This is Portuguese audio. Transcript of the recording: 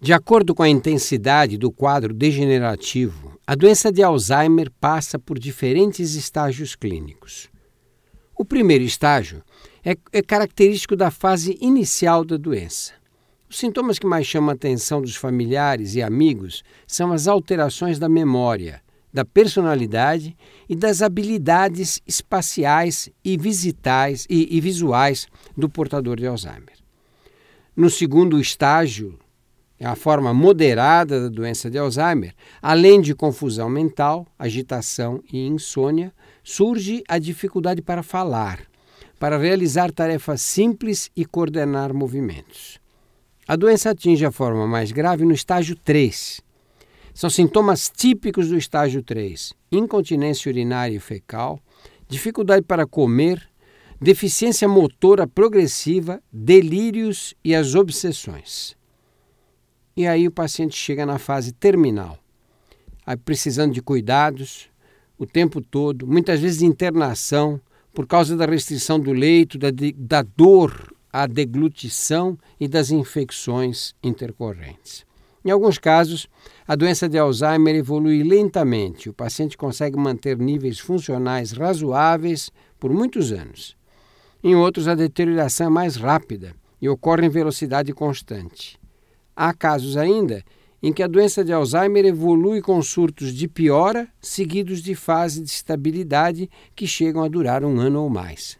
De acordo com a intensidade do quadro degenerativo, a doença de Alzheimer passa por diferentes estágios clínicos. O primeiro estágio é, é característico da fase inicial da doença. Os sintomas que mais chamam a atenção dos familiares e amigos são as alterações da memória, da personalidade e das habilidades espaciais e visitais e, e visuais do portador de Alzheimer. No segundo estágio, a forma moderada da doença de Alzheimer, além de confusão mental, agitação e insônia, surge a dificuldade para falar, para realizar tarefas simples e coordenar movimentos. A doença atinge a forma mais grave no estágio 3, são sintomas típicos do estágio 3: incontinência urinária e fecal, dificuldade para comer, deficiência motora progressiva, delírios e as obsessões. E aí o paciente chega na fase terminal, precisando de cuidados o tempo todo, muitas vezes de internação por causa da restrição do leito, da, da dor, a deglutição e das infecções intercorrentes. Em alguns casos, a doença de Alzheimer evolui lentamente. O paciente consegue manter níveis funcionais razoáveis por muitos anos. Em outros, a deterioração é mais rápida e ocorre em velocidade constante. Há casos ainda em que a doença de Alzheimer evolui com surtos de piora, seguidos de fase de estabilidade que chegam a durar um ano ou mais.